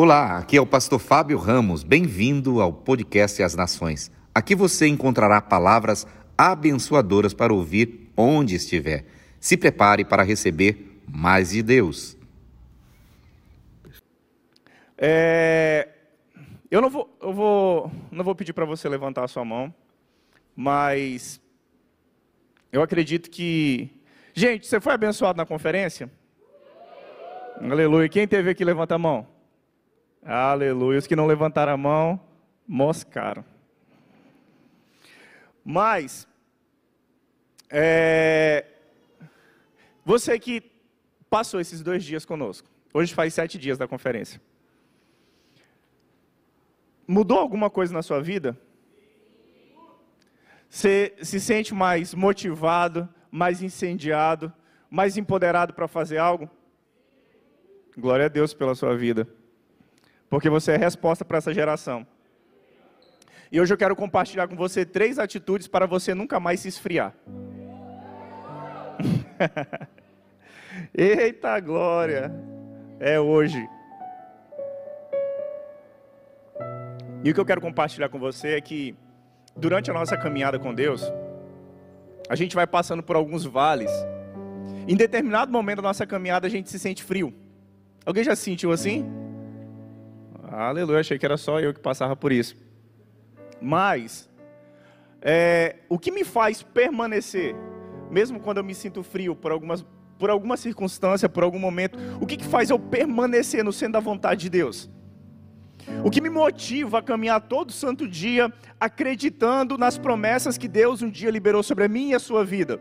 Olá, aqui é o pastor Fábio Ramos. Bem-vindo ao podcast As Nações. Aqui você encontrará palavras abençoadoras para ouvir onde estiver. Se prepare para receber mais de Deus. É, eu não vou, eu vou, não vou pedir para você levantar a sua mão, mas eu acredito que, gente, você foi abençoado na conferência? Aleluia. Quem teve aqui levanta a mão? Aleluia. Os que não levantaram a mão, moscaram. Mas, é, você que passou esses dois dias conosco, hoje faz sete dias da conferência. Mudou alguma coisa na sua vida? Você se sente mais motivado, mais incendiado, mais empoderado para fazer algo? Glória a Deus pela sua vida. Porque você é resposta para essa geração. E hoje eu quero compartilhar com você três atitudes para você nunca mais se esfriar. Eita glória! É hoje. E o que eu quero compartilhar com você é que durante a nossa caminhada com Deus, a gente vai passando por alguns vales. Em determinado momento da nossa caminhada, a gente se sente frio. Alguém já se sentiu assim? Aleluia, achei que era só eu que passava por isso. Mas, é, o que me faz permanecer, mesmo quando eu me sinto frio por algumas, por alguma circunstância, por algum momento, o que, que faz eu permanecer no centro da vontade de Deus? O que me motiva a caminhar todo santo dia acreditando nas promessas que Deus um dia liberou sobre a minha e a sua vida?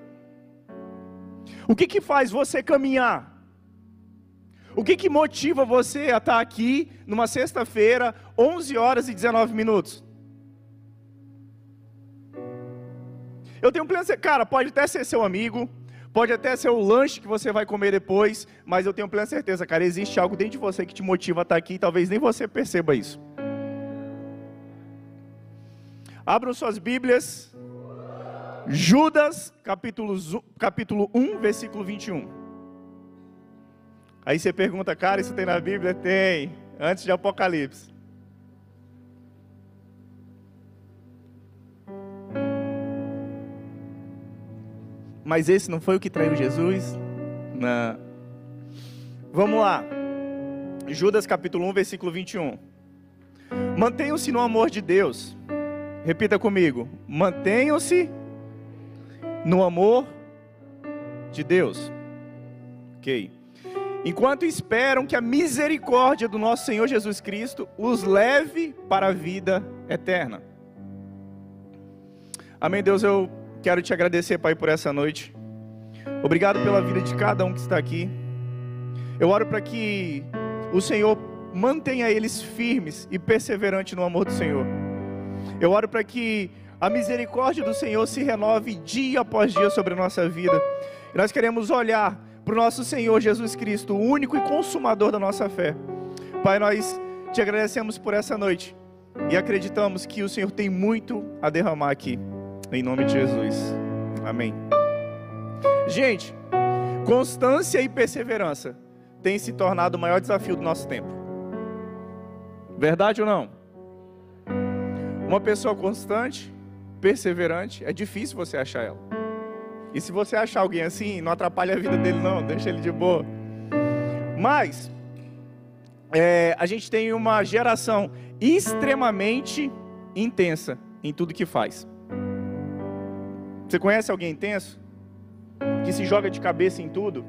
O que, que faz você caminhar? O que, que motiva você a estar aqui numa sexta-feira, 11 horas e 19 minutos? Eu tenho pleno certeza, cara, pode até ser seu amigo, pode até ser o lanche que você vai comer depois, mas eu tenho plena certeza, cara, existe algo dentro de você que te motiva a estar aqui, talvez nem você perceba isso. Abram suas Bíblias, Judas, capítulo, capítulo 1, versículo 21. Aí você pergunta, cara, isso tem na Bíblia? Tem, antes de Apocalipse. Mas esse não foi o que traiu Jesus? Não. Vamos lá. Judas capítulo 1, versículo 21. Mantenham-se no amor de Deus. Repita comigo. Mantenham-se no amor de Deus. Ok. Enquanto esperam que a misericórdia do nosso Senhor Jesus Cristo os leve para a vida eterna. Amém, Deus. Eu quero te agradecer, Pai, por essa noite. Obrigado pela vida de cada um que está aqui. Eu oro para que o Senhor mantenha eles firmes e perseverantes no amor do Senhor. Eu oro para que a misericórdia do Senhor se renove dia após dia sobre a nossa vida. Nós queremos olhar para o nosso Senhor Jesus Cristo, o único e consumador da nossa fé. Pai, nós te agradecemos por essa noite e acreditamos que o Senhor tem muito a derramar aqui. Em nome de Jesus. Amém. Gente, constância e perseverança têm se tornado o maior desafio do nosso tempo. Verdade ou não? Uma pessoa constante, perseverante, é difícil você achar ela. E se você achar alguém assim, não atrapalha a vida dele, não, deixa ele de boa. Mas, é, a gente tem uma geração extremamente intensa em tudo que faz. Você conhece alguém intenso? Que se joga de cabeça em tudo?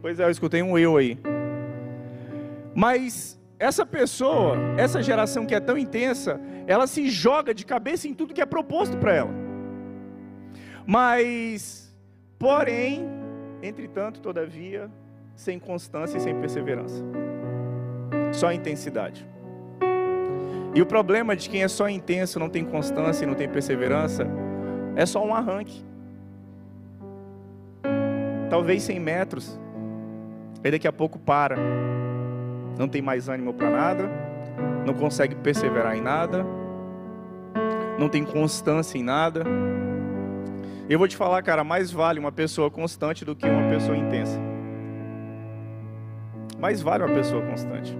Pois é, eu escutei um eu aí. Mas essa pessoa, essa geração que é tão intensa, ela se joga de cabeça em tudo que é proposto para ela. Mas, porém, entretanto, todavia, sem constância e sem perseverança. Só intensidade. E o problema de quem é só intenso, não tem constância e não tem perseverança, é só um arranque. Talvez 100 metros, aí daqui a pouco para. Não tem mais ânimo para nada, não consegue perseverar em nada, não tem constância em nada. Eu vou te falar, cara, mais vale uma pessoa constante do que uma pessoa intensa. Mais vale uma pessoa constante.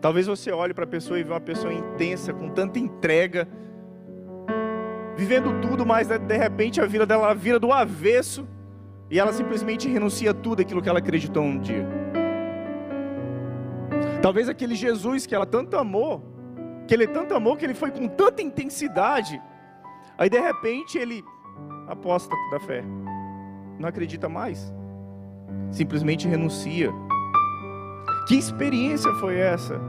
Talvez você olhe para a pessoa e vê uma pessoa intensa, com tanta entrega, vivendo tudo, mas de repente a vida dela vira do avesso e ela simplesmente renuncia a tudo aquilo que ela acreditou um dia. Talvez aquele Jesus que ela tanto amou, que ele tanto amou que ele foi com tanta intensidade, aí de repente ele aposta da fé, não acredita mais, simplesmente renuncia. Que experiência foi essa?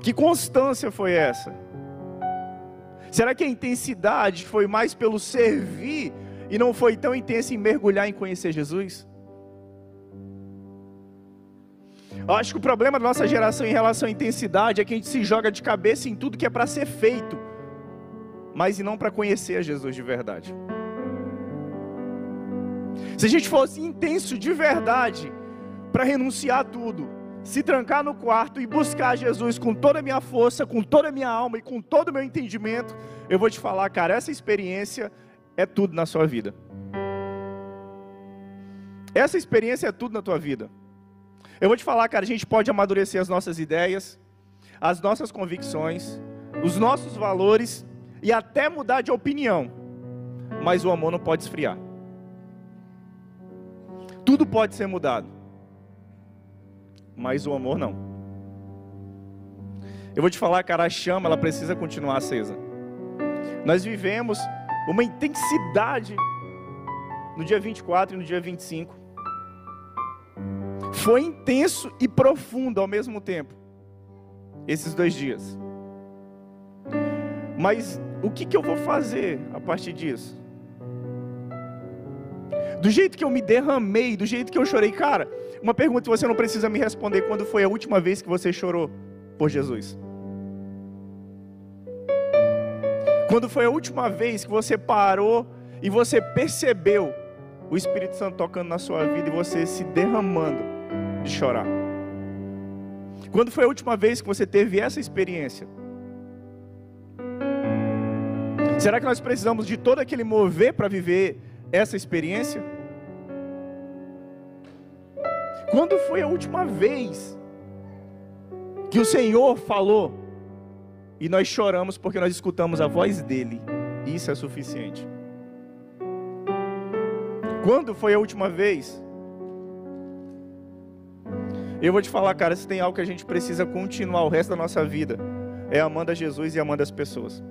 Que constância foi essa? Será que a intensidade foi mais pelo servir e não foi tão intensa em mergulhar em conhecer Jesus? Eu acho que o problema da nossa geração em relação à intensidade é que a gente se joga de cabeça em tudo que é para ser feito, mas e não para conhecer a Jesus de verdade. Se a gente fosse intenso de verdade, para renunciar a tudo, se trancar no quarto e buscar Jesus com toda a minha força, com toda a minha alma e com todo o meu entendimento, eu vou te falar, cara, essa experiência é tudo na sua vida. Essa experiência é tudo na tua vida. Eu vou te falar, cara, a gente pode amadurecer as nossas ideias, as nossas convicções, os nossos valores e até mudar de opinião, mas o amor não pode esfriar. Tudo pode ser mudado, mas o amor não. Eu vou te falar, cara, a chama ela precisa continuar acesa. Nós vivemos uma intensidade no dia 24 e no dia 25. Foi intenso e profundo ao mesmo tempo, esses dois dias. Mas o que, que eu vou fazer a partir disso? Do jeito que eu me derramei, do jeito que eu chorei, cara, uma pergunta que você não precisa me responder: quando foi a última vez que você chorou por Jesus? Quando foi a última vez que você parou e você percebeu o Espírito Santo tocando na sua vida e você se derramando de chorar? Quando foi a última vez que você teve essa experiência? Será que nós precisamos de todo aquele mover para viver essa experiência? Quando foi a última vez que o Senhor falou e nós choramos porque nós escutamos a voz dele? Isso é suficiente. Quando foi a última vez? Eu vou te falar, cara, se tem algo que a gente precisa continuar o resto da nossa vida, é amando a Jesus e amando as pessoas.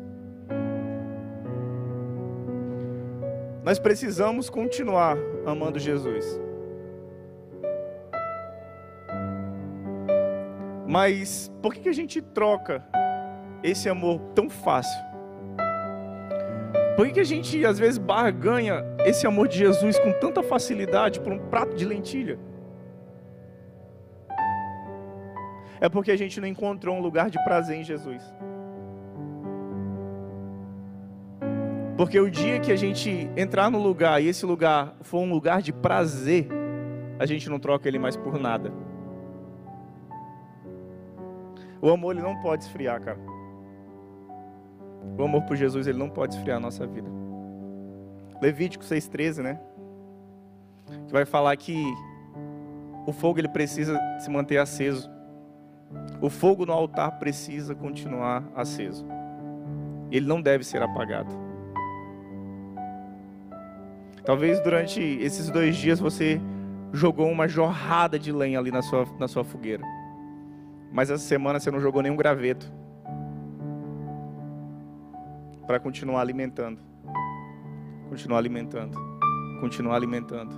Nós precisamos continuar amando Jesus. Mas por que, a gente troca esse amor tão fácil? Por que a gente às vezes barganha esse amor de Jesus com tanta facilidade por um prato de lentilha? É porque a gente não encontrou um lugar de prazer em Jesus. Porque o dia que a gente entrar no lugar e esse lugar for um lugar de prazer, a gente não troca ele mais por nada. O amor ele não pode esfriar, cara. O amor por Jesus ele não pode esfriar a nossa vida. Levítico 6:13, né? Que vai falar que o fogo ele precisa se manter aceso. O fogo no altar precisa continuar aceso. Ele não deve ser apagado. Talvez durante esses dois dias você jogou uma jorrada de lenha ali na sua, na sua fogueira. Mas essa semana você não jogou nenhum graveto para continuar alimentando, continuar alimentando, continuar alimentando,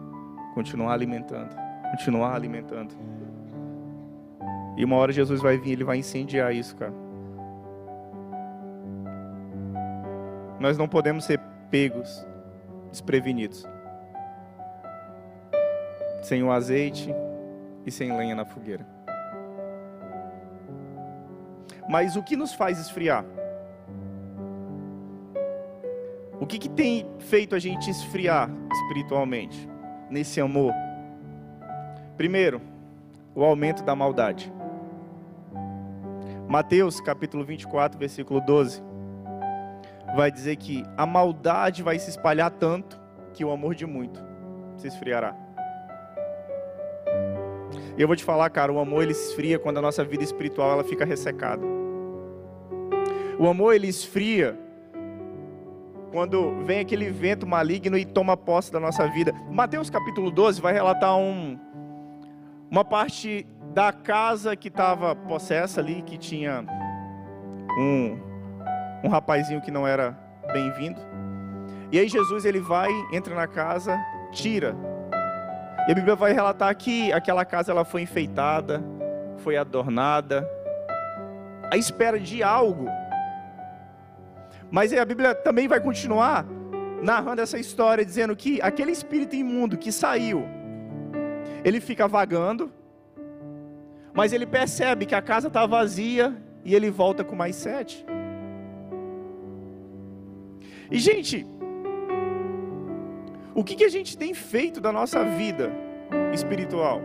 continuar alimentando, continuar alimentando. E uma hora Jesus vai vir, ele vai incendiar isso, cara. Nós não podemos ser pegos, desprevenidos, sem o azeite e sem lenha na fogueira. Mas o que nos faz esfriar? O que, que tem feito a gente esfriar espiritualmente, nesse amor? Primeiro, o aumento da maldade. Mateus capítulo 24, versículo 12, vai dizer que a maldade vai se espalhar tanto que o amor de muito se esfriará. E eu vou te falar, cara, o amor ele esfria quando a nossa vida espiritual ela fica ressecada. O amor ele esfria quando vem aquele vento maligno e toma posse da nossa vida. Mateus capítulo 12 vai relatar um, uma parte da casa que estava possessa ali, que tinha um, um rapazinho que não era bem-vindo. E aí Jesus ele vai, entra na casa, tira. E a Bíblia vai relatar que aquela casa ela foi enfeitada, foi adornada, à espera de algo mas a Bíblia também vai continuar narrando essa história, dizendo que aquele espírito imundo que saiu, ele fica vagando, mas ele percebe que a casa está vazia e ele volta com mais sete. E gente, o que, que a gente tem feito da nossa vida espiritual?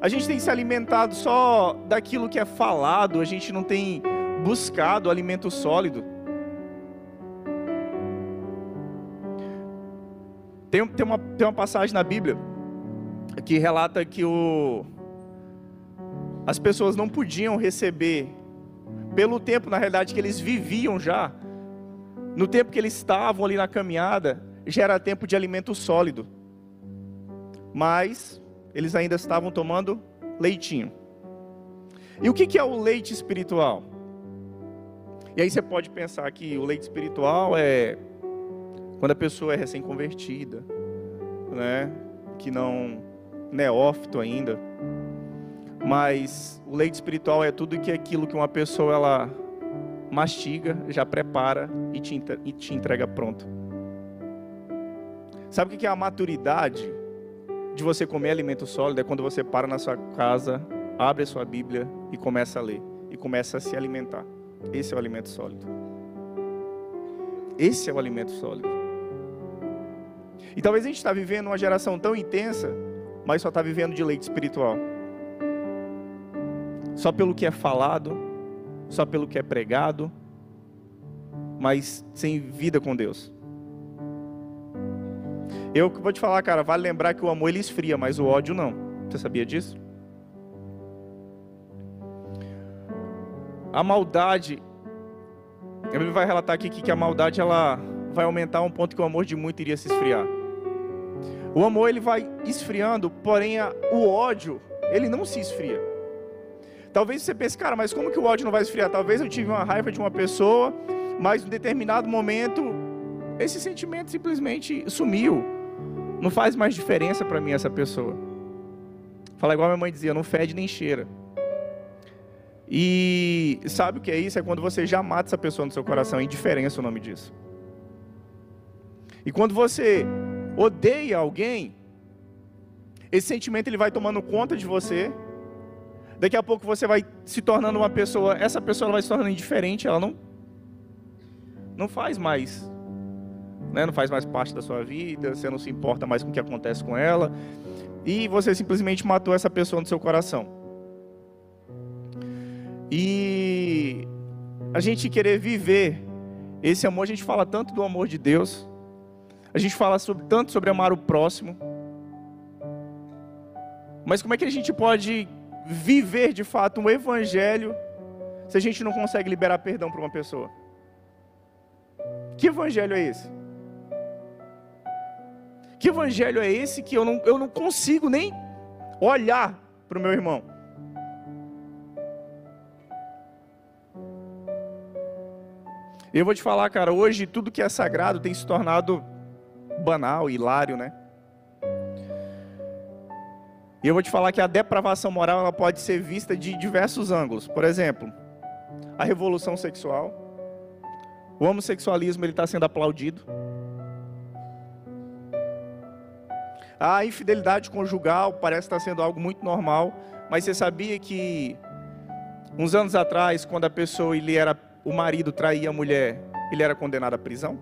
A gente tem se alimentado só daquilo que é falado, a gente não tem buscado alimento sólido. Tem, tem, uma, tem uma passagem na Bíblia que relata que o, as pessoas não podiam receber, pelo tempo, na realidade, que eles viviam já, no tempo que eles estavam ali na caminhada, já era tempo de alimento sólido. Mas eles ainda estavam tomando leitinho. E o que é o leite espiritual? E aí você pode pensar que o leite espiritual é quando a pessoa é recém-convertida, né? Que não neófito ainda. Mas o leite espiritual é tudo que é aquilo que uma pessoa ela mastiga, já prepara e te, entrega pronto. Sabe o que é a maturidade de você comer alimento sólido? É quando você para na sua casa, abre a sua Bíblia e começa a ler e começa a se alimentar. Esse é o alimento sólido. Esse é o alimento sólido. E talvez a gente está vivendo uma geração tão intensa, mas só está vivendo de leite espiritual. Só pelo que é falado, só pelo que é pregado, mas sem vida com Deus. Eu vou te falar, cara, vale lembrar que o amor ele esfria, mas o ódio não. Você sabia disso? A maldade, Bíblia vai relatar aqui que a maldade ela vai aumentar a um ponto que o amor de muito iria se esfriar. O amor ele vai esfriando, porém a, o ódio ele não se esfria. Talvez você pense, cara, mas como que o ódio não vai esfriar? Talvez eu tive uma raiva de uma pessoa, mas em determinado momento esse sentimento simplesmente sumiu. Não faz mais diferença para mim essa pessoa. Fala igual minha mãe dizia, não fede nem cheira. E sabe o que é isso? É quando você já mata essa pessoa no seu coração, é indiferença o nome disso. E quando você odeia alguém, esse sentimento ele vai tomando conta de você. Daqui a pouco você vai se tornando uma pessoa, essa pessoa vai se tornando indiferente, ela não não faz mais, né? Não faz mais parte da sua vida, você não se importa mais com o que acontece com ela, e você simplesmente matou essa pessoa no seu coração. E a gente querer viver esse amor, a gente fala tanto do amor de Deus, a gente fala sobre, tanto sobre amar o próximo, mas como é que a gente pode viver de fato um evangelho se a gente não consegue liberar perdão para uma pessoa? Que evangelho é esse? Que evangelho é esse que eu não, eu não consigo nem olhar para o meu irmão? Eu vou te falar, cara, hoje tudo que é sagrado tem se tornado banal, hilário, né? E eu vou te falar que a depravação moral ela pode ser vista de diversos ângulos. Por exemplo, a revolução sexual. O homossexualismo ele está sendo aplaudido. A infidelidade conjugal parece estar sendo algo muito normal, mas você sabia que uns anos atrás, quando a pessoa ele era o marido traía a mulher, ele era condenado à prisão?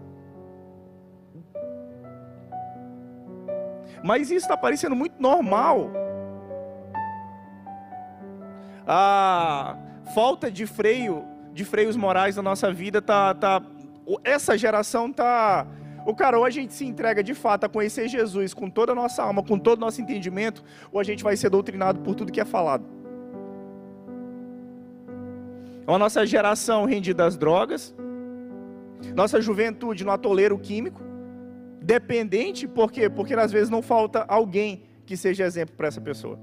Mas isso está parecendo muito normal. A falta de freio, de freios morais na nossa vida tá, tá essa geração tá O cara, ou a gente se entrega de fato a conhecer Jesus com toda a nossa alma, com todo o nosso entendimento, ou a gente vai ser doutrinado por tudo que é falado. A nossa geração rendida às drogas, nossa juventude no atoleiro químico, dependente, por quê? Porque às vezes não falta alguém que seja exemplo para essa pessoa.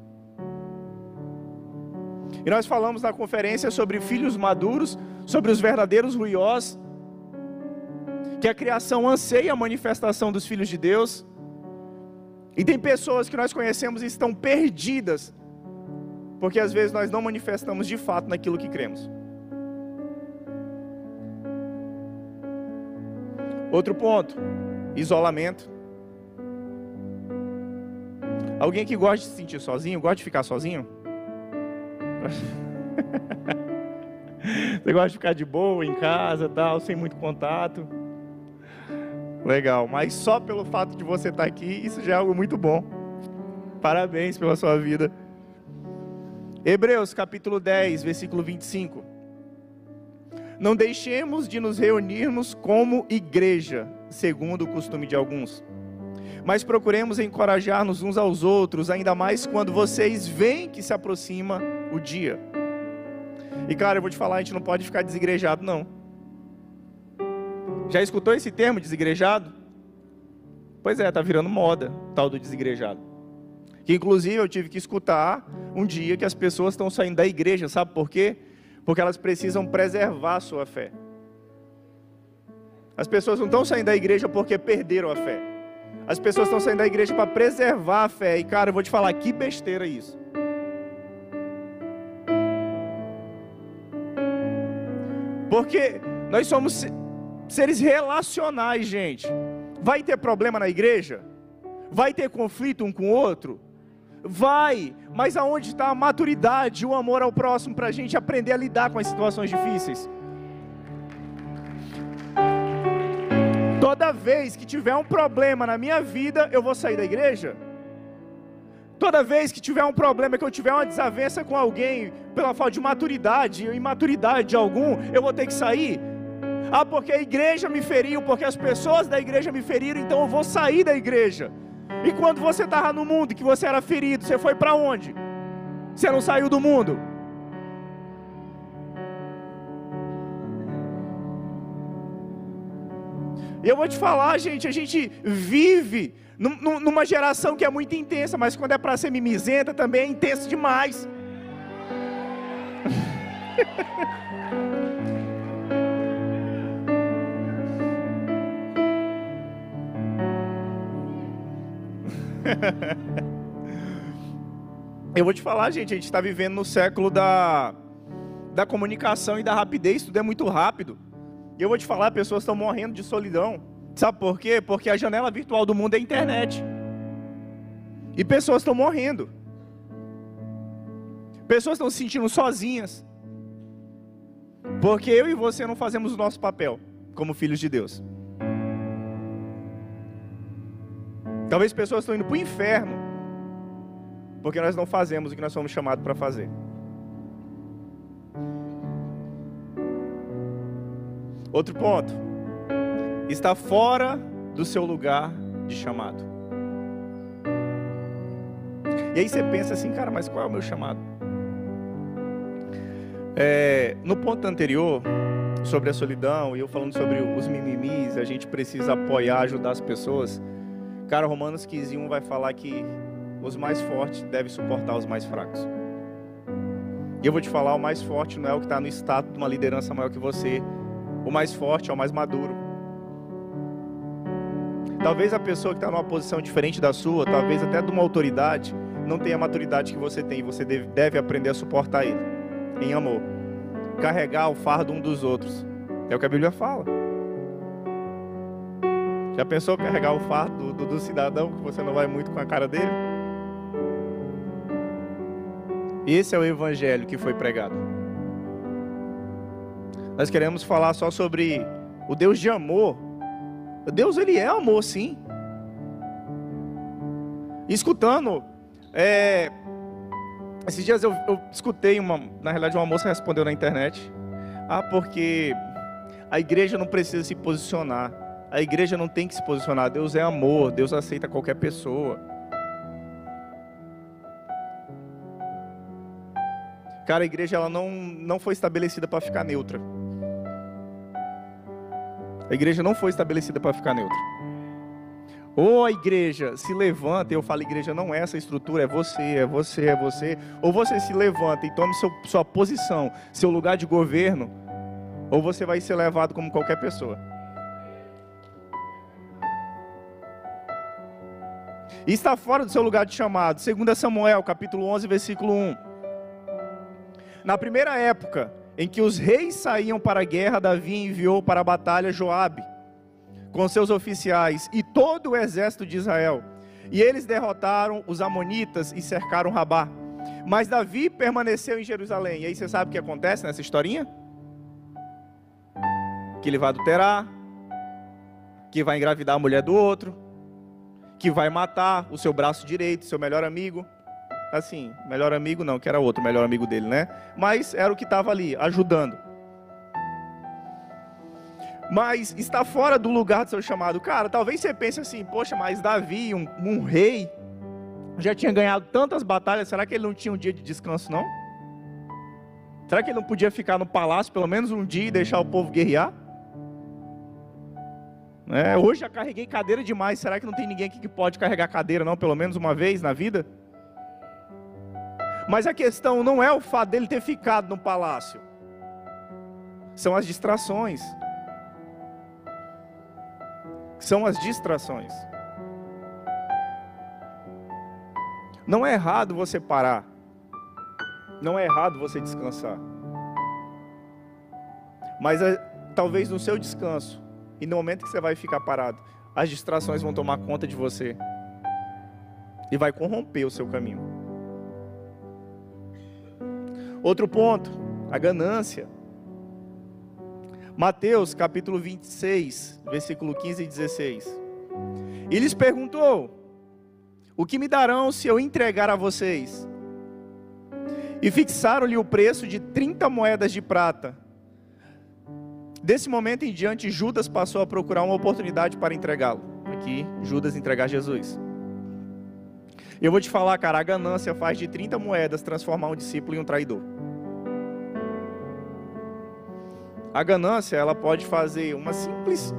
E nós falamos na conferência sobre filhos maduros, sobre os verdadeiros ruiós, que a criação anseia a manifestação dos filhos de Deus. E tem pessoas que nós conhecemos e estão perdidas, porque às vezes nós não manifestamos de fato naquilo que cremos. Outro ponto, isolamento. Alguém que gosta de se sentir sozinho, gosta de ficar sozinho? Você gosta de ficar de boa em casa, tal, sem muito contato? Legal, mas só pelo fato de você estar aqui, isso já é algo muito bom. Parabéns pela sua vida. Hebreus capítulo 10, versículo 25. Não deixemos de nos reunirmos como igreja, segundo o costume de alguns, mas procuremos encorajar-nos uns aos outros, ainda mais quando vocês veem que se aproxima o dia. E cara, eu vou te falar, a gente não pode ficar desigrejado, não. Já escutou esse termo, desigrejado? Pois é, tá virando moda, tal do desigrejado. Que inclusive eu tive que escutar um dia que as pessoas estão saindo da igreja, sabe por quê? Porque elas precisam preservar a sua fé. As pessoas não estão saindo da igreja porque perderam a fé. As pessoas estão saindo da igreja para preservar a fé. E cara, eu vou te falar que besteira isso. Porque nós somos seres relacionais, gente. Vai ter problema na igreja? Vai ter conflito um com o outro? Vai, mas aonde está a maturidade, o amor ao próximo para a gente aprender a lidar com as situações difíceis? Toda vez que tiver um problema na minha vida, eu vou sair da igreja? Toda vez que tiver um problema, que eu tiver uma desavença com alguém, pela falta de maturidade ou imaturidade de algum, eu vou ter que sair? Ah, porque a igreja me feriu, porque as pessoas da igreja me feriram, então eu vou sair da igreja. E quando você estava no mundo, que você era ferido, você foi para onde? Você não saiu do mundo? E eu vou te falar, gente, a gente vive numa geração que é muito intensa, mas quando é para ser mimizenta também é intenso demais. Eu vou te falar, gente, a gente está vivendo no século da, da comunicação e da rapidez, tudo é muito rápido. E eu vou te falar, pessoas estão morrendo de solidão. Sabe por quê? Porque a janela virtual do mundo é a internet. E pessoas estão morrendo. Pessoas estão se sentindo sozinhas. Porque eu e você não fazemos o nosso papel como filhos de Deus. Talvez pessoas estão indo para o inferno porque nós não fazemos o que nós somos chamados para fazer. Outro ponto. Está fora do seu lugar de chamado. E aí você pensa assim, cara, mas qual é o meu chamado? É, no ponto anterior, sobre a solidão, e eu falando sobre os mimimis, a gente precisa apoiar, ajudar as pessoas. Cara, Romanos 15, 1 vai falar que os mais fortes devem suportar os mais fracos. E eu vou te falar, o mais forte não é o que está no status de uma liderança maior que você. O mais forte é o mais maduro. Talvez a pessoa que está numa posição diferente da sua, talvez até de uma autoridade, não tenha a maturidade que você tem. Você deve, aprender a suportar ele, em amor. Carregar o fardo um dos outros. É o que a Bíblia fala. Já pensou carregar o fardo do, do, cidadão que você não vai muito com a cara dele? Esse é o evangelho que foi pregado. Nós queremos falar só sobre o Deus de amor. Deus ele é amor, sim. escutando, é, esses dias eu, eu escutei uma, na realidade uma moça respondeu na internet, ah, porque a igreja não precisa se posicionar A igreja não tem que se posicionar. Deus é amor, Deus aceita qualquer pessoa. Cara, a igreja ela não, não foi estabelecida para ficar neutra. A igreja não foi estabelecida para ficar neutra. Ou a igreja se levanta, eu falo, igreja não é essa estrutura, é você, é você, é você. Ou você se levanta e tome seu, sua posição, seu lugar de governo, ou você vai ser levado como qualquer pessoa. E está fora do seu lugar de chamado. 2 Samuel, capítulo 11, versículo 1. Na primeira época em que os reis saíam para a guerra, Davi enviou para a batalha Joabe com seus oficiais e todo o exército de Israel. E eles derrotaram os amonitas e cercaram Rabá. Mas Davi permaneceu em Jerusalém. E aí você sabe o que acontece nessa historinha? Que ele vai adulterar, que vai engravidar a mulher do outro, que vai matar o seu braço direito, seu melhor amigo. Assim, melhor amigo não, que era outro melhor amigo dele, né? Mas era o que estava ali, ajudando. Mas está fora do lugar do seu chamado. Cara, talvez você pense assim, poxa, mas Davi, um, um rei, já tinha ganhado tantas batalhas, será que ele não tinha um dia de descanso, não? Será que ele não podia ficar no palácio pelo menos um dia e deixar o povo guerrear? É, hoje já carreguei cadeira demais, será que não tem ninguém aqui que pode carregar cadeira, não, pelo menos uma vez na vida? Mas a questão não é o fato dele ter ficado no palácio, são as distrações. São as distrações. Não é errado você parar. Não é errado você descansar. Mas é, talvez no seu descanso e no momento que você vai ficar parado, as distrações vão tomar conta de você e vai corromper o seu caminho. Outro ponto, a ganância. Mateus capítulo 26, versículo 15 e 16. E lhes perguntou: O que me darão se eu entregar a vocês? E fixaram-lhe o preço de 30 moedas de prata. Desse momento em diante, Judas passou a procurar uma oportunidade para entregá-lo. Aqui, Judas entregar Jesus. Eu vou te falar, cara, a ganância faz de 30 moedas transformar um discípulo em um traidor. A ganância, ela pode fazer uma simples,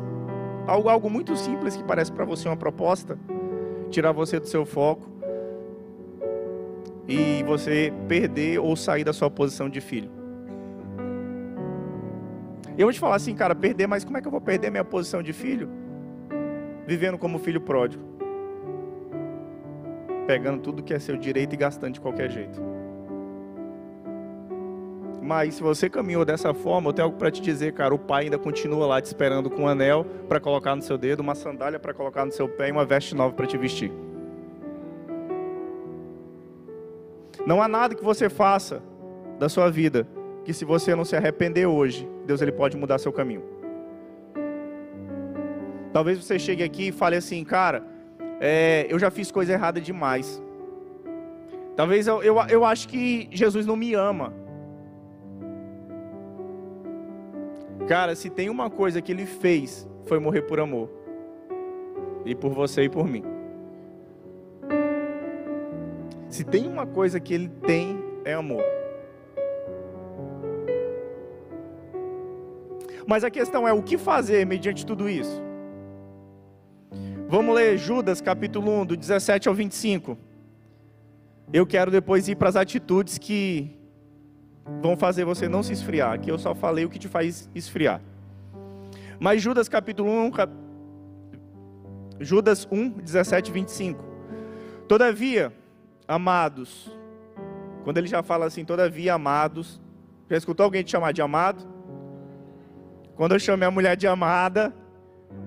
algo, algo muito simples que parece para você uma proposta, tirar você do seu foco e você perder ou sair da sua posição de filho. Eu vou te falar assim, cara, perder, mas como é que eu vou perder minha posição de filho? Vivendo como filho pródigo. Pegando tudo que é seu direito e gastando de qualquer jeito. Mas se você caminhou dessa forma, eu tenho algo para te dizer, cara. O pai ainda continua lá te esperando com um anel para colocar no seu dedo, uma sandália para colocar no seu pé e uma veste nova para te vestir. Não há nada que você faça da sua vida que se você não se arrepender hoje, Deus ele pode mudar seu caminho. Talvez você chegue aqui e fale assim, cara, é, eu já fiz coisa errada demais. Talvez eu, eu, eu acho que Jesus não me ama. Cara, se tem uma coisa que ele fez, foi morrer por amor. E por você e por mim. Se tem uma coisa que ele tem, é amor. Mas a questão é o que fazer mediante tudo isso? Vamos ler Judas capítulo 1, do 17 ao 25. Eu quero depois ir para as atitudes que vão fazer você não se esfriar. Aqui eu só falei o que te faz esfriar. Mas Judas capítulo 1, cap... Judas 1, 17 e 25. Todavia, amados, quando ele já fala assim, todavia, amados, já escutou alguém te chamar de amado? Quando eu chamo a mulher de amada,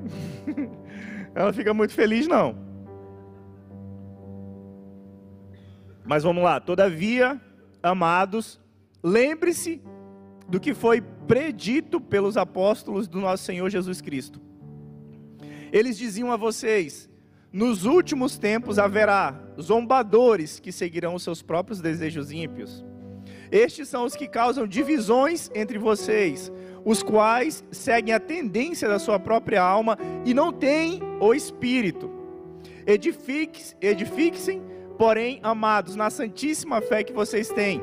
ela fica muito feliz, não. Mas vamos lá, todavia, amados, Lembre-se do que foi predito pelos apóstolos do nosso Senhor Jesus Cristo. Eles diziam a vocês: nos últimos tempos haverá zombadores que seguirão os seus próprios desejos ímpios. Estes são os que causam divisões entre vocês, os quais seguem a tendência da sua própria alma e não têm o espírito. Edifiquem, porém, amados, na santíssima fé que vocês têm,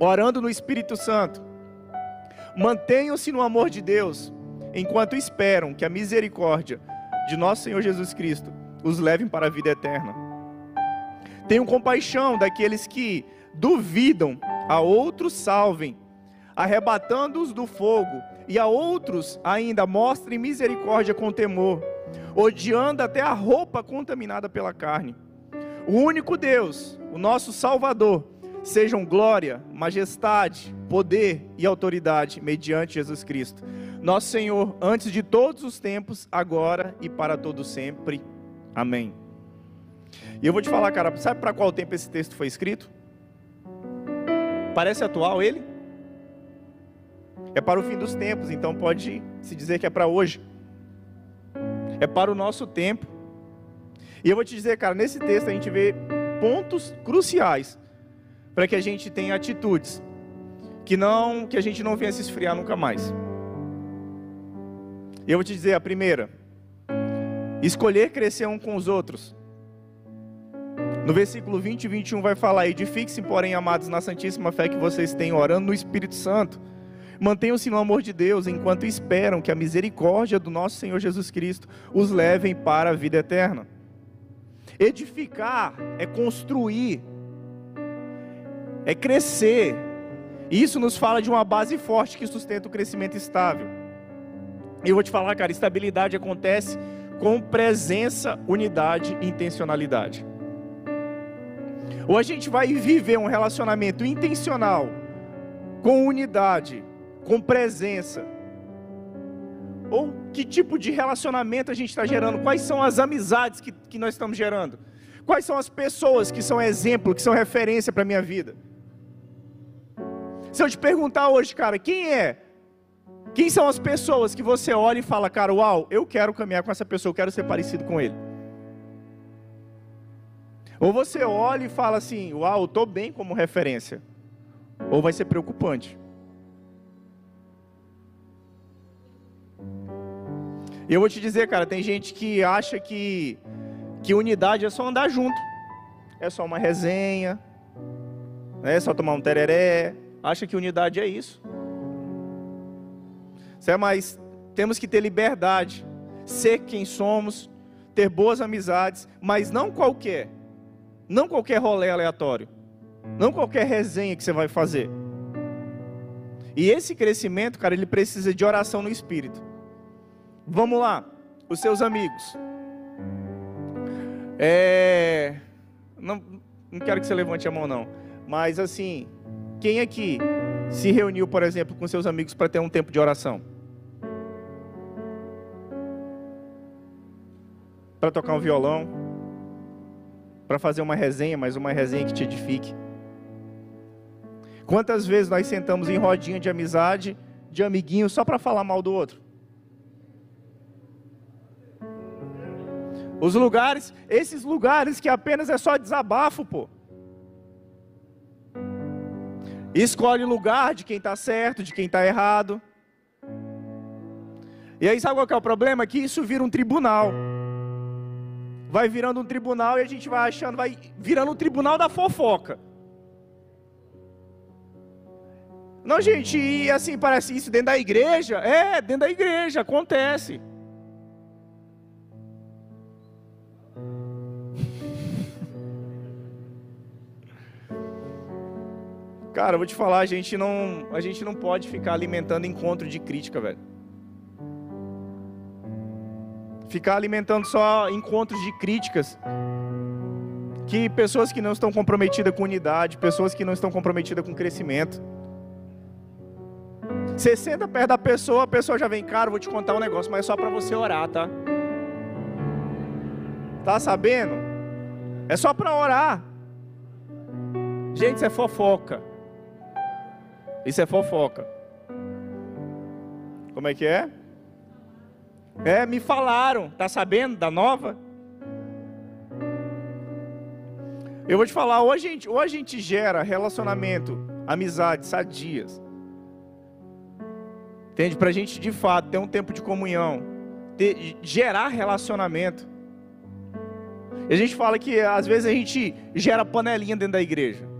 orando no Espírito Santo. Mantenham-se no amor de Deus, enquanto esperam que a misericórdia de nosso Senhor Jesus Cristo os levem para a vida eterna. Tenham compaixão daqueles que duvidam, a outros salvem, arrebatando-os do fogo, e a outros ainda mostrem misericórdia com temor, odiando até a roupa contaminada pela carne. O único Deus, o nosso Salvador, sejam glória, majestade, poder e autoridade mediante Jesus Cristo. Nosso Senhor, antes de todos os tempos, agora e para todo sempre. Amém. E eu vou te falar, cara, sabe para qual tempo esse texto foi escrito? Parece atual ele? É para o fim dos tempos, então pode se dizer que é para hoje. É para o nosso tempo. E eu vou te dizer, cara, nesse texto a gente vê pontos cruciais para que a gente tenha atitudes que não que a gente não venha se esfriar nunca mais. E eu vou te dizer a primeira, escolher crescer um com os outros. No versículo 20 e 21 vai falar: Edifiquem-se, porém, amados, na santíssima fé que vocês têm, orando no Espírito Santo. Mantenham-se no amor de Deus, enquanto esperam que a misericórdia do nosso Senhor Jesus Cristo os levem para a vida eterna. Edificar é construir é crescer. Isso nos fala de uma base forte que sustenta o crescimento estável. E eu vou te falar, cara, estabilidade acontece com presença, unidade e intencionalidade. Ou a gente vai viver um relacionamento intencional, com unidade, com presença. Ou que tipo de relacionamento a gente está gerando? Quais são as amizades que, que nós estamos gerando? Quais são as pessoas que são exemplo, que são referência para a minha vida? Se eu te perguntar hoje, cara, quem é? Quem são as pessoas que você olha e fala, cara, uau, eu quero caminhar com essa pessoa, eu quero ser parecido com ele? Ou você olha e fala assim, uau, eu estou bem como referência. Ou vai ser preocupante. E eu vou te dizer, cara, tem gente que acha que, que unidade é só andar junto. É só uma resenha. É só tomar um tereré acha que unidade é isso. Mas temos que ter liberdade, ser quem somos, ter boas amizades, mas não qualquer, não qualquer rolê aleatório, não qualquer resenha que você vai fazer. E esse crescimento, cara, ele precisa de oração no espírito. Vamos lá, os seus amigos. É... Não, não quero que você levante a mão, não. Mas assim, quem aqui se reuniu, por exemplo, com seus amigos para ter um tempo de oração? Para tocar um violão? Para fazer uma resenha, mas uma resenha que te edifique? Quantas vezes nós sentamos em rodinha de amizade, de amiguinho, só para falar mal do outro? Os lugares, esses lugares que apenas é só desabafo, pô. escolhe o lugar de quem está certo, de quem está errado. E aí sabe qual é o problema? Que isso vira um tribunal. Vai virando um tribunal e a gente vai achando, vai virando um tribunal da fofoca. Não, gente, e assim parece isso dentro da igreja? É, dentro da igreja, acontece. Cara, eu vou te falar, a gente não, a gente não pode ficar alimentando encontro de crítica, velho. Ficar alimentando só encontros de críticas. Que pessoas que não estão comprometidas com unidade, pessoas que não estão comprometidas com crescimento. Você senta perto da pessoa, a pessoa já vem, cara, vou te contar um negócio, mas é só para você orar, tá? Tá sabendo? É só para orar. Gente, isso é fofoca. Isso é fofoca. Como é que é? É, me falaram. Tá sabendo da nova? Eu vou te falar, ou a gente, ou a gente gera relacionamento, amizade, sadias. Entende? Para a gente de fato ter um tempo de comunhão, ter, gerar relacionamento. E a gente fala que às vezes a gente gera panelinha dentro da igreja.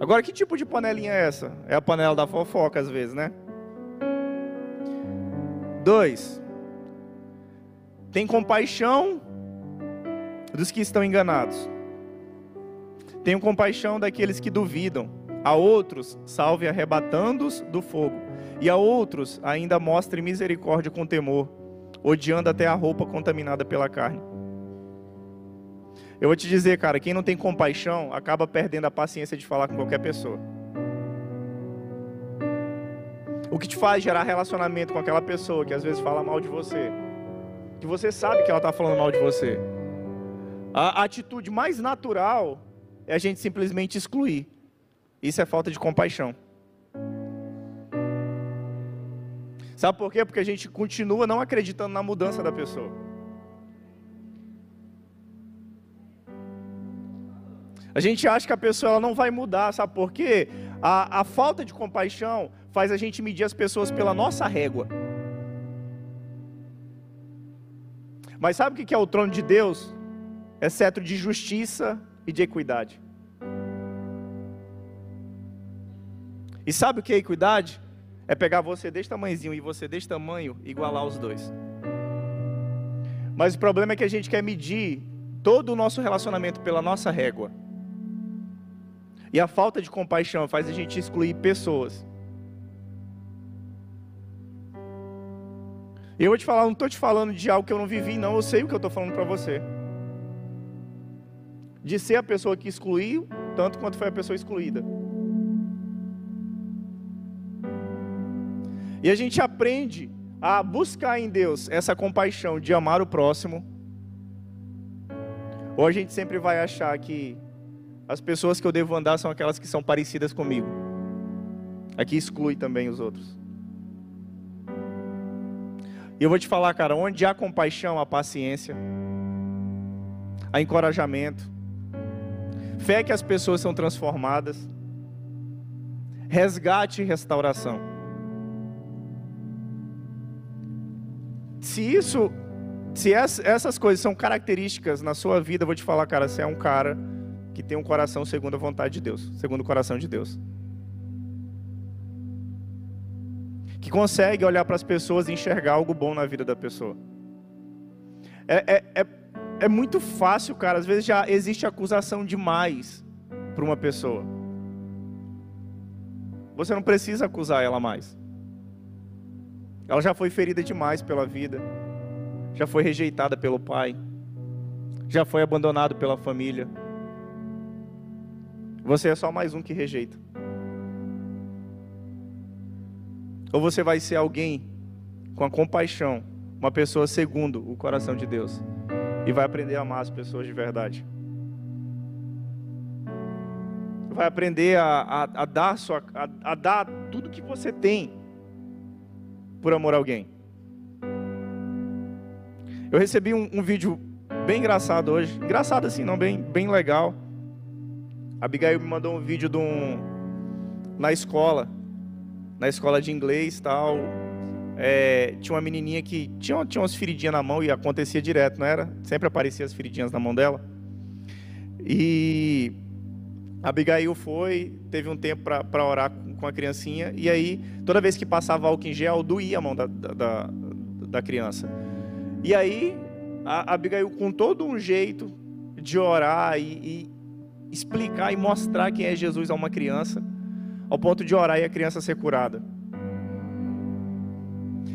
Agora, que tipo de panelinha é essa? É a panela da fofoca, às vezes, né? Dois, tem compaixão dos que estão enganados. Tenho compaixão daqueles que duvidam. A outros, salve arrebatando-os do fogo. E a outros, ainda mostre misericórdia com temor, odiando até a roupa contaminada pela carne. Eu vou te dizer, cara, quem não tem compaixão acaba perdendo a paciência de falar com qualquer pessoa. O que te faz gerar relacionamento com aquela pessoa que às vezes fala mal de você, que você sabe que ela está falando mal de você. A atitude mais natural é a gente simplesmente excluir. Isso é falta de compaixão. Sabe por quê? Porque a gente continua não acreditando na mudança da pessoa. A gente acha que a pessoa ela não vai mudar, sabe por quê? A, a falta de compaixão faz a gente medir as pessoas pela nossa régua. Mas sabe o que é o trono de Deus? É cetro de justiça e de equidade. E sabe o que é equidade? É pegar você deste tamanhozinho e você deste tamanho e igualar os dois. Mas o problema é que a gente quer medir todo o nosso relacionamento pela nossa régua. E a falta de compaixão faz a gente excluir pessoas. E eu vou te falar, não estou te falando de algo que eu não vivi, não. Eu sei o que eu estou falando para você. De ser a pessoa que excluiu, tanto quanto foi a pessoa excluída. E a gente aprende a buscar em Deus essa compaixão de amar o próximo. Ou a gente sempre vai achar que as pessoas que eu devo andar são aquelas que são parecidas comigo. Aqui exclui também os outros. E eu vou te falar, cara, onde há compaixão, há paciência, há encorajamento, fé que as pessoas são transformadas, resgate e restauração. Se isso, se essas coisas são características na sua vida, eu vou te falar, cara, você é um cara que tem um coração segundo a vontade de Deus, segundo o coração de Deus. que consegue olhar para as pessoas e enxergar algo bom na vida da pessoa. É, é, é, é muito fácil, cara. Às vezes já existe acusação demais para uma pessoa. Você não precisa acusar ela mais. Ela já foi ferida demais pela vida, já foi rejeitada pelo pai, já foi abandonado pela família. Você é só mais um que rejeita. Ou você vai ser alguém com a compaixão, uma pessoa segundo o coração de Deus, e vai aprender a amar as pessoas de verdade. Vai aprender a, a, a dar, sua, a, a dar tudo que você tem por amor a alguém. Eu recebi um, um, vídeo bem engraçado hoje. Engraçado assim, não, bem, bem legal. Abigail me mandou um vídeo de um, na escola na escola de inglês tal. É, tinha uma menininha que tinha, tinha umas feridinhas na mão e acontecia direto, não era? Sempre aparecia as feridinhas na mão dela. E Abigail foi, teve um tempo para orar com a criancinha, e aí, toda vez que passava álcool em gel, doía a mão da, da, da criança. E aí, a Abigail, com todo um jeito de orar e, e explicar e mostrar quem é Jesus a uma criança, ao ponto de orar e a criança ser curada.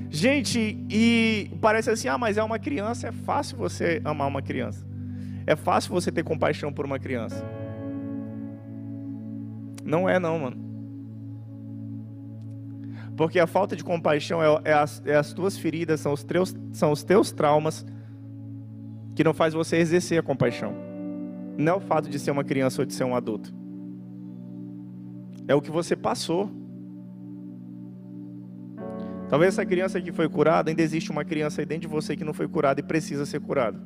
Gente, e parece assim: ah, mas é uma criança, é fácil você amar uma criança. É fácil você ter compaixão por uma criança. Não é, não, mano. Porque a falta de compaixão é, é, as, é as tuas feridas, são os, teus, são os teus traumas que não faz você exercer a compaixão. Não é o fato de ser uma criança ou de ser um adulto. É o que você passou. Talvez essa criança que foi curada, ainda existe uma criança aí dentro de você que não foi curada e precisa ser curada.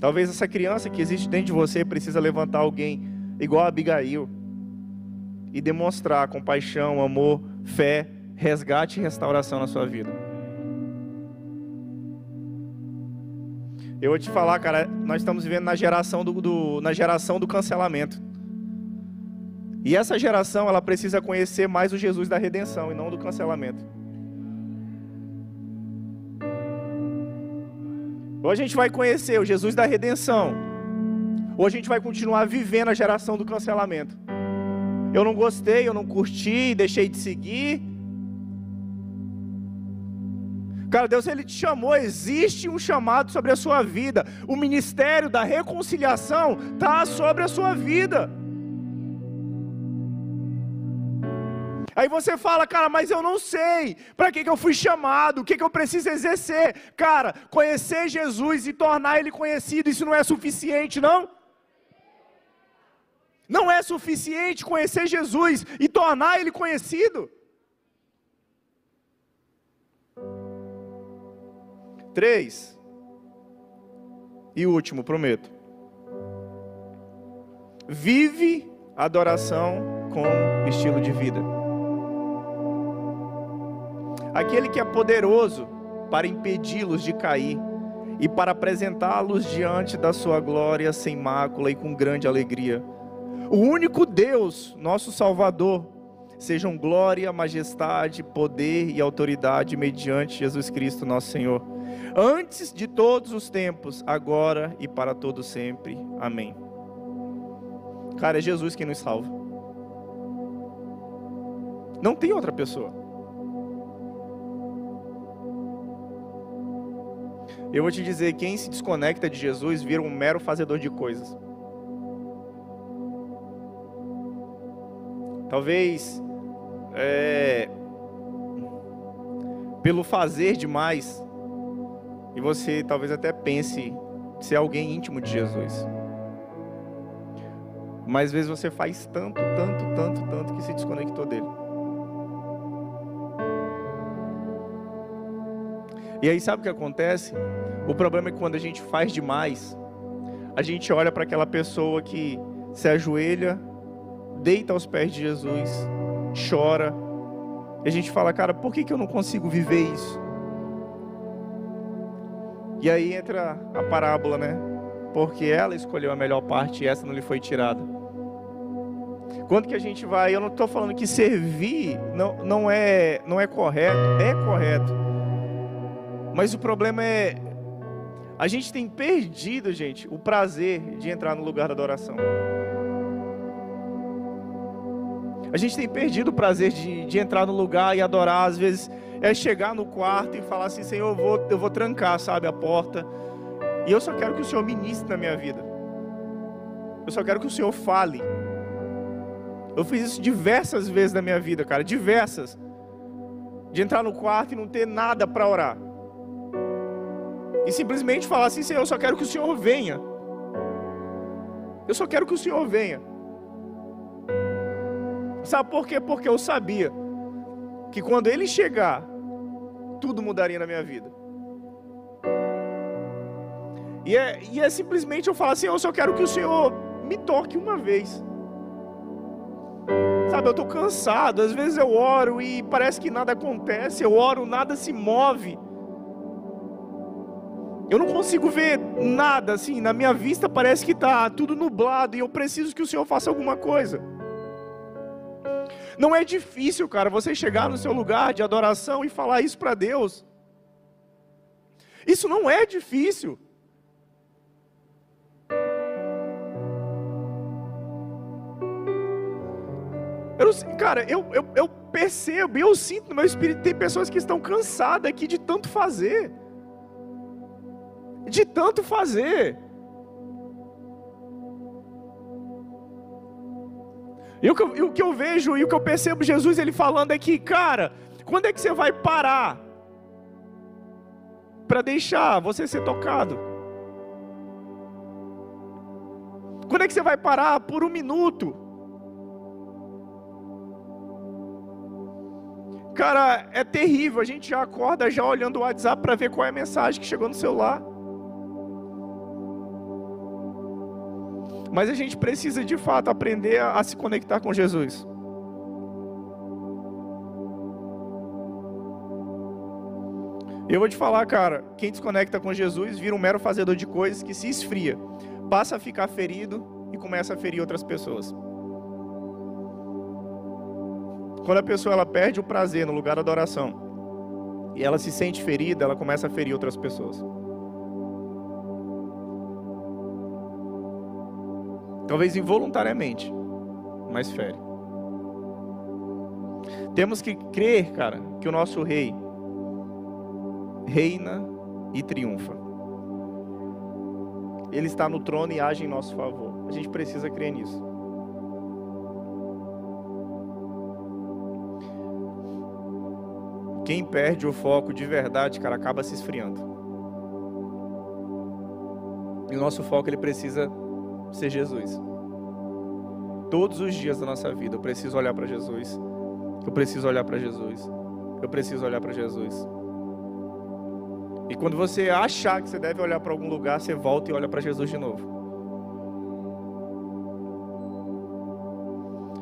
Talvez essa criança que existe dentro de você precisa levantar alguém igual a Abigail e demonstrar compaixão, amor, fé, resgate e restauração na sua vida. Eu vou te falar, cara, nós estamos vivendo na geração do, do, na geração do cancelamento. E essa geração, ela precisa conhecer mais o Jesus da redenção e não do cancelamento. Ou a gente vai conhecer o Jesus da redenção, ou a gente vai continuar vivendo a geração do cancelamento. Eu não gostei, eu não curti, deixei de seguir. Cara, Deus ele te chamou, existe um chamado sobre a sua vida. O ministério da reconciliação está sobre a sua vida. Aí você fala, cara, mas eu não sei para que, que eu fui chamado, o que, que eu preciso exercer. Cara, conhecer Jesus e tornar Ele conhecido, isso não é suficiente, não? Não é suficiente conhecer Jesus e tornar Ele conhecido. Três. E último, prometo. Vive a adoração como estilo de vida aquele que é poderoso para impedi-los de cair e para apresentá-los diante da sua glória sem mácula e com grande alegria. O único Deus, nosso Salvador, sejam glória, majestade, poder e autoridade mediante Jesus Cristo, nosso Senhor, antes de todos os tempos, agora e para todo sempre. Amém. Cara, é Jesus quem nos salva. Não tem outra pessoa. Eu vou te dizer, quem se desconecta de Jesus vira um mero fazedor de coisas. Talvez é, pelo fazer demais, e você talvez até pense ser alguém íntimo de Jesus. Mas às vezes você faz tanto, tanto, tanto, tanto que se desconectou dele. E aí sabe o que acontece? O problema é que quando a gente faz demais, a gente olha para aquela pessoa que se ajoelha, deita aos pés de Jesus, chora, e a gente fala, cara, por que, que eu não consigo viver isso? E aí entra a parábola, né? Porque ela escolheu a melhor parte e essa não lhe foi tirada. Quando que a gente vai, eu não estou falando que servir não, não, é, não é correto, é correto. Mas o problema é a gente tem perdido, gente, o prazer de entrar no lugar da adoração. A gente tem perdido o prazer de, de entrar no lugar e adorar. Às vezes é chegar no quarto e falar assim: Senhor, eu vou, eu vou trancar, sabe, a porta. E eu só quero que o Senhor ministre na minha vida. Eu só quero que o Senhor fale. Eu fiz isso diversas vezes na minha vida, cara, diversas. De entrar no quarto e não ter nada para orar e simplesmente falar assim: Senhor, eu só quero que o Senhor venha. Eu só quero que o Senhor venha. Sabe por quê? Porque eu sabia que quando Ele chegar, tudo mudaria na minha vida. E é, e é simplesmente eu falar assim: eu só quero que o Senhor me toque uma vez. Sabe, eu estou cansado. Às vezes eu oro e parece que nada acontece. Eu oro, nada se move. Eu não consigo ver nada assim, na minha vista parece que está tudo nublado e eu preciso que o Senhor faça alguma coisa. Não é difícil, cara, você chegar no seu lugar de adoração e falar isso para Deus. Isso não é difícil. Eu, cara, eu, eu, eu percebo, eu sinto no meu espírito, tem pessoas que estão cansadas aqui de tanto fazer de tanto fazer. E o, que eu, o que eu vejo e o que eu percebo Jesus ele falando é que, cara, quando é que você vai parar para deixar você ser tocado? Quando é que você vai parar por um minuto? Cara, é terrível. A gente já acorda já olhando o WhatsApp para ver qual é a mensagem que chegou no celular. Mas a gente precisa de fato aprender a, a se conectar com Jesus. Eu vou te falar, cara, quem desconecta com Jesus vira um mero fazedor de coisas que se esfria, passa a ficar ferido e começa a ferir outras pessoas. Quando a pessoa ela perde o prazer no lugar da adoração e ela se sente ferida, ela começa a ferir outras pessoas. Talvez involuntariamente, mas fere. Temos que crer, cara, que o nosso rei reina e triunfa. Ele está no trono e age em nosso favor. A gente precisa crer nisso. Quem perde o foco de verdade, cara, acaba se esfriando. E o nosso foco ele precisa ser Jesus. Todos os dias da nossa vida eu preciso olhar para Jesus. Eu preciso olhar para Jesus. Eu preciso olhar para Jesus. E quando você achar que você deve olhar para algum lugar, você volta e olha para Jesus de novo.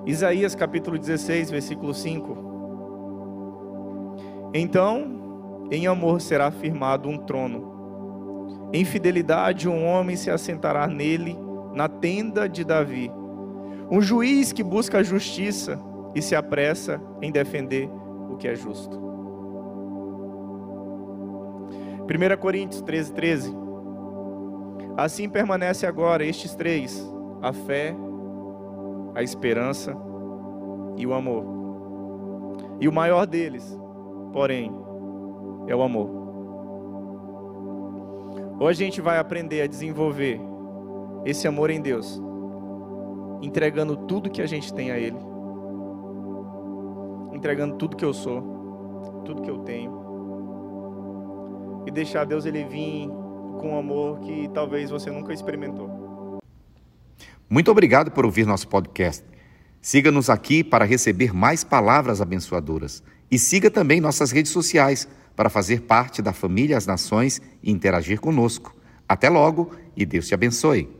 Isaías capítulo 16, versículo 5. Então, em amor será firmado um trono. Em fidelidade um homem se assentará nele, na tenda de Davi. Um juiz que busca a justiça e se apressa em defender o que é justo. 1 Coríntios 13, 13. Assim permanece agora estes três: a fé, a esperança e o amor. E o maior deles, porém, é o amor. Hoje a gente vai aprender a desenvolver esse amor em Deus, entregando tudo que a gente tem a Ele, entregando tudo que eu sou, tudo que eu tenho, e deixar Deus ele vir com um amor que talvez você nunca experimentou. Muito obrigado por ouvir nosso podcast. Siga-nos aqui para receber mais palavras abençoadoras. E siga também nossas redes sociais para fazer parte da família As Nações e interagir conosco. Até logo e Deus te abençoe.